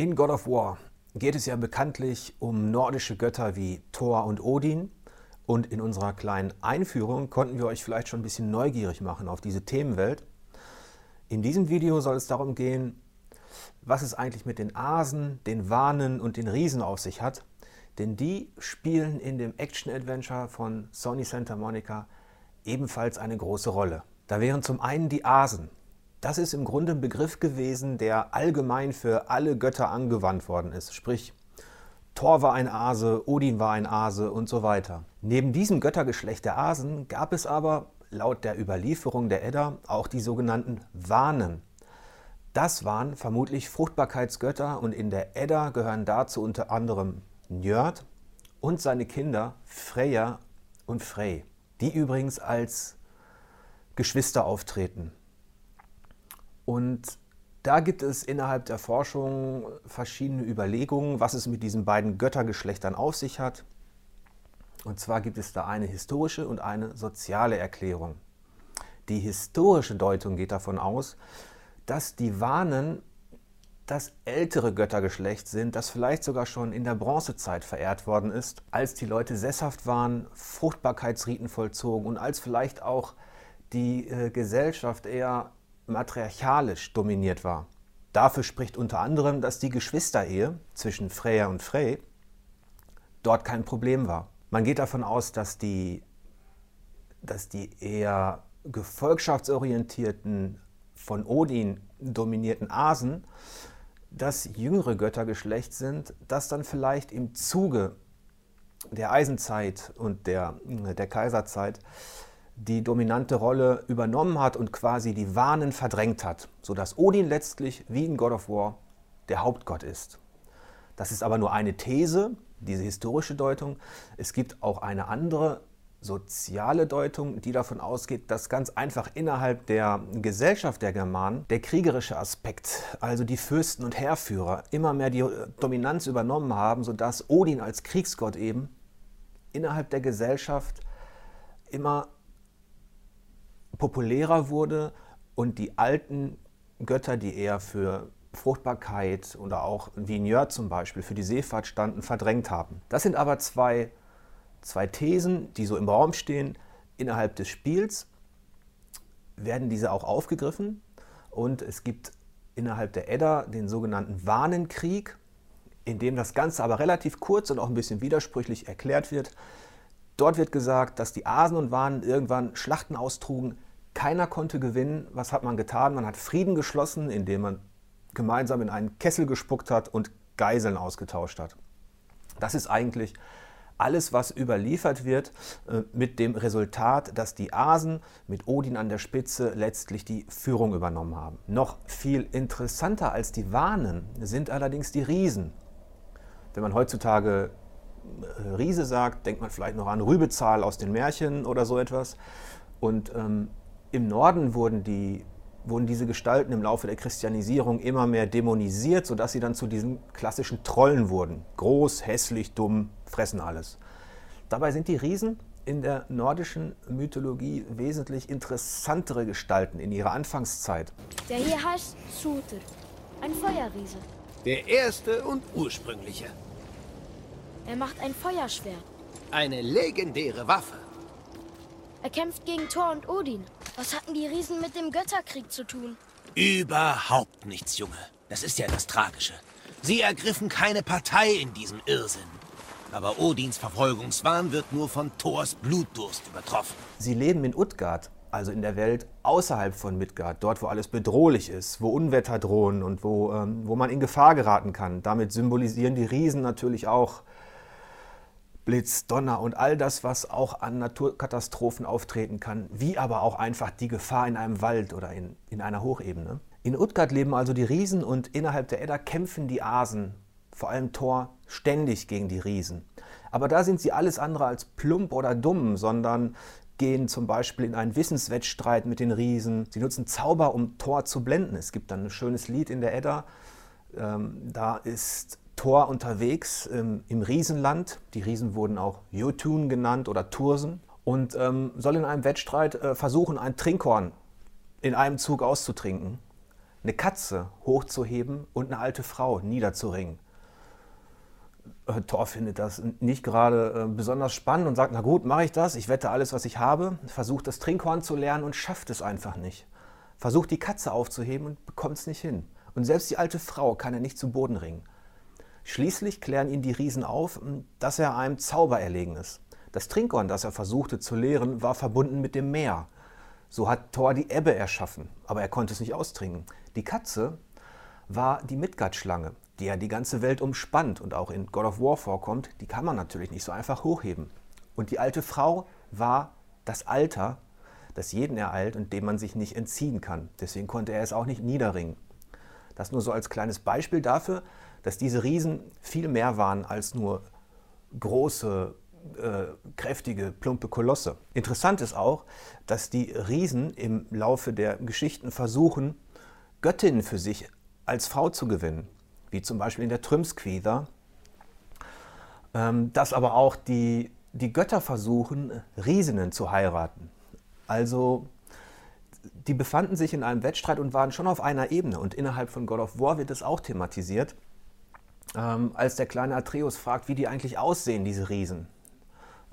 In God of War geht es ja bekanntlich um nordische Götter wie Thor und Odin. Und in unserer kleinen Einführung konnten wir euch vielleicht schon ein bisschen neugierig machen auf diese Themenwelt. In diesem Video soll es darum gehen, was es eigentlich mit den Asen, den Wanen und den Riesen auf sich hat. Denn die spielen in dem Action-Adventure von Sony Santa Monica ebenfalls eine große Rolle. Da wären zum einen die Asen. Das ist im Grunde ein Begriff gewesen, der allgemein für alle Götter angewandt worden ist. Sprich, Thor war ein Ase, Odin war ein Ase und so weiter. Neben diesem Göttergeschlecht der Asen gab es aber laut der Überlieferung der Edda auch die sogenannten Wanen. Das waren vermutlich Fruchtbarkeitsgötter und in der Edda gehören dazu unter anderem Njörd und seine Kinder Freya und Frey, die übrigens als Geschwister auftreten. Und da gibt es innerhalb der Forschung verschiedene Überlegungen, was es mit diesen beiden Göttergeschlechtern auf sich hat. Und zwar gibt es da eine historische und eine soziale Erklärung. Die historische Deutung geht davon aus, dass die Wanen das ältere Göttergeschlecht sind, das vielleicht sogar schon in der Bronzezeit verehrt worden ist, als die Leute sesshaft waren, Fruchtbarkeitsriten vollzogen und als vielleicht auch die äh, Gesellschaft eher matriarchalisch dominiert war. Dafür spricht unter anderem, dass die Geschwisterehe zwischen Freya und Frey dort kein Problem war. Man geht davon aus, dass die, dass die eher gefolgschaftsorientierten, von Odin dominierten Asen das jüngere Göttergeschlecht sind, das dann vielleicht im Zuge der Eisenzeit und der, der Kaiserzeit die dominante Rolle übernommen hat und quasi die Wahnen verdrängt hat, sodass Odin letztlich wie in God of War der Hauptgott ist. Das ist aber nur eine These, diese historische Deutung. Es gibt auch eine andere soziale Deutung, die davon ausgeht, dass ganz einfach innerhalb der Gesellschaft der Germanen der kriegerische Aspekt, also die Fürsten und Heerführer, immer mehr die Dominanz übernommen haben, sodass Odin als Kriegsgott eben innerhalb der Gesellschaft immer populärer wurde und die alten Götter, die eher für Fruchtbarkeit oder auch Njörd zum Beispiel für die Seefahrt standen, verdrängt haben. Das sind aber zwei, zwei Thesen, die so im Raum stehen. Innerhalb des Spiels werden diese auch aufgegriffen und es gibt innerhalb der Edda den sogenannten Warnenkrieg, in dem das Ganze aber relativ kurz und auch ein bisschen widersprüchlich erklärt wird. Dort wird gesagt, dass die Asen und Wanen irgendwann Schlachten austrugen, keiner konnte gewinnen. Was hat man getan? Man hat Frieden geschlossen, indem man gemeinsam in einen Kessel gespuckt hat und Geiseln ausgetauscht hat. Das ist eigentlich alles, was überliefert wird, äh, mit dem Resultat, dass die Asen mit Odin an der Spitze letztlich die Führung übernommen haben. Noch viel interessanter als die Wanen sind allerdings die Riesen. Wenn man heutzutage äh, Riese sagt, denkt man vielleicht noch an Rübezahl aus den Märchen oder so etwas. Und ähm, im Norden wurden, die, wurden diese Gestalten im Laufe der Christianisierung immer mehr dämonisiert, sodass sie dann zu diesen klassischen Trollen wurden. Groß, hässlich, dumm, fressen alles. Dabei sind die Riesen in der nordischen Mythologie wesentlich interessantere Gestalten in ihrer Anfangszeit. Der hier heißt Suter, ein Feuerriese. Der erste und ursprüngliche. Er macht ein Feuerschwert. Eine legendäre Waffe. Er kämpft gegen Thor und Odin. Was hatten die Riesen mit dem Götterkrieg zu tun? Überhaupt nichts, Junge. Das ist ja das Tragische. Sie ergriffen keine Partei in diesem Irrsinn. Aber Odins Verfolgungswahn wird nur von Thors Blutdurst übertroffen. Sie leben in Utgard, also in der Welt außerhalb von Midgard, dort wo alles bedrohlich ist, wo Unwetter drohen und wo, ähm, wo man in Gefahr geraten kann. Damit symbolisieren die Riesen natürlich auch Blitz, Donner und all das, was auch an Naturkatastrophen auftreten kann, wie aber auch einfach die Gefahr in einem Wald oder in, in einer Hochebene. In Utgard leben also die Riesen und innerhalb der Edda kämpfen die Asen, vor allem Thor, ständig gegen die Riesen. Aber da sind sie alles andere als plump oder dumm, sondern gehen zum Beispiel in einen Wissenswettstreit mit den Riesen. Sie nutzen Zauber, um Thor zu blenden. Es gibt dann ein schönes Lied in der Edda. Ähm, da ist Thor unterwegs ähm, im Riesenland. Die Riesen wurden auch Jotun genannt oder Tursen und ähm, soll in einem Wettstreit äh, versuchen, ein Trinkhorn in einem Zug auszutrinken. eine Katze hochzuheben und eine alte Frau niederzuringen. Äh, Thor findet das nicht gerade äh, besonders spannend und sagt, na gut, mache ich das, ich wette alles, was ich habe, versucht das Trinkhorn zu lernen und schafft es einfach nicht. Versucht die Katze aufzuheben und bekommt es nicht hin. Und selbst die alte Frau kann er nicht zu Boden ringen. Schließlich klären ihn die Riesen auf, dass er einem Zauber erlegen ist. Das Trinkhorn, das er versuchte zu leeren, war verbunden mit dem Meer. So hat Thor die Ebbe erschaffen, aber er konnte es nicht austrinken. Die Katze war die Midgard-Schlange, die ja die ganze Welt umspannt und auch in God of War vorkommt. Die kann man natürlich nicht so einfach hochheben. Und die alte Frau war das Alter, das jeden ereilt und dem man sich nicht entziehen kann. Deswegen konnte er es auch nicht niederringen. Das nur so als kleines Beispiel dafür, dass diese Riesen viel mehr waren als nur große, äh, kräftige, plumpe Kolosse. Interessant ist auch, dass die Riesen im Laufe der Geschichten versuchen, Göttinnen für sich als Frau zu gewinnen, wie zum Beispiel in der Trümsquither. Ähm, dass aber auch die, die Götter versuchen, Riesinnen zu heiraten. Also die befanden sich in einem Wettstreit und waren schon auf einer Ebene. Und innerhalb von God of War wird es auch thematisiert, ähm, als der kleine Atreus fragt, wie die eigentlich aussehen, diese Riesen.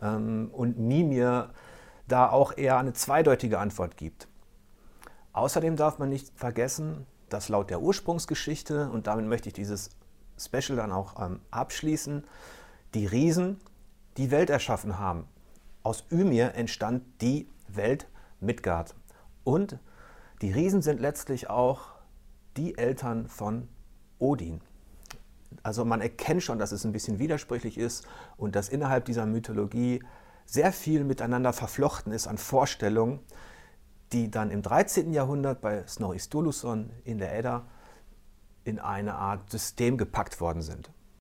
Ähm, und Mimir da auch eher eine zweideutige Antwort gibt. Außerdem darf man nicht vergessen, dass laut der Ursprungsgeschichte, und damit möchte ich dieses Special dann auch ähm, abschließen, die Riesen die Welt erschaffen haben. Aus Ymir entstand die Welt Midgard. Und die Riesen sind letztlich auch die Eltern von Odin. Also man erkennt schon, dass es ein bisschen widersprüchlich ist und dass innerhalb dieser Mythologie sehr viel miteinander verflochten ist an Vorstellungen, die dann im 13. Jahrhundert bei Snorri Sturluson in der Edda in eine Art System gepackt worden sind.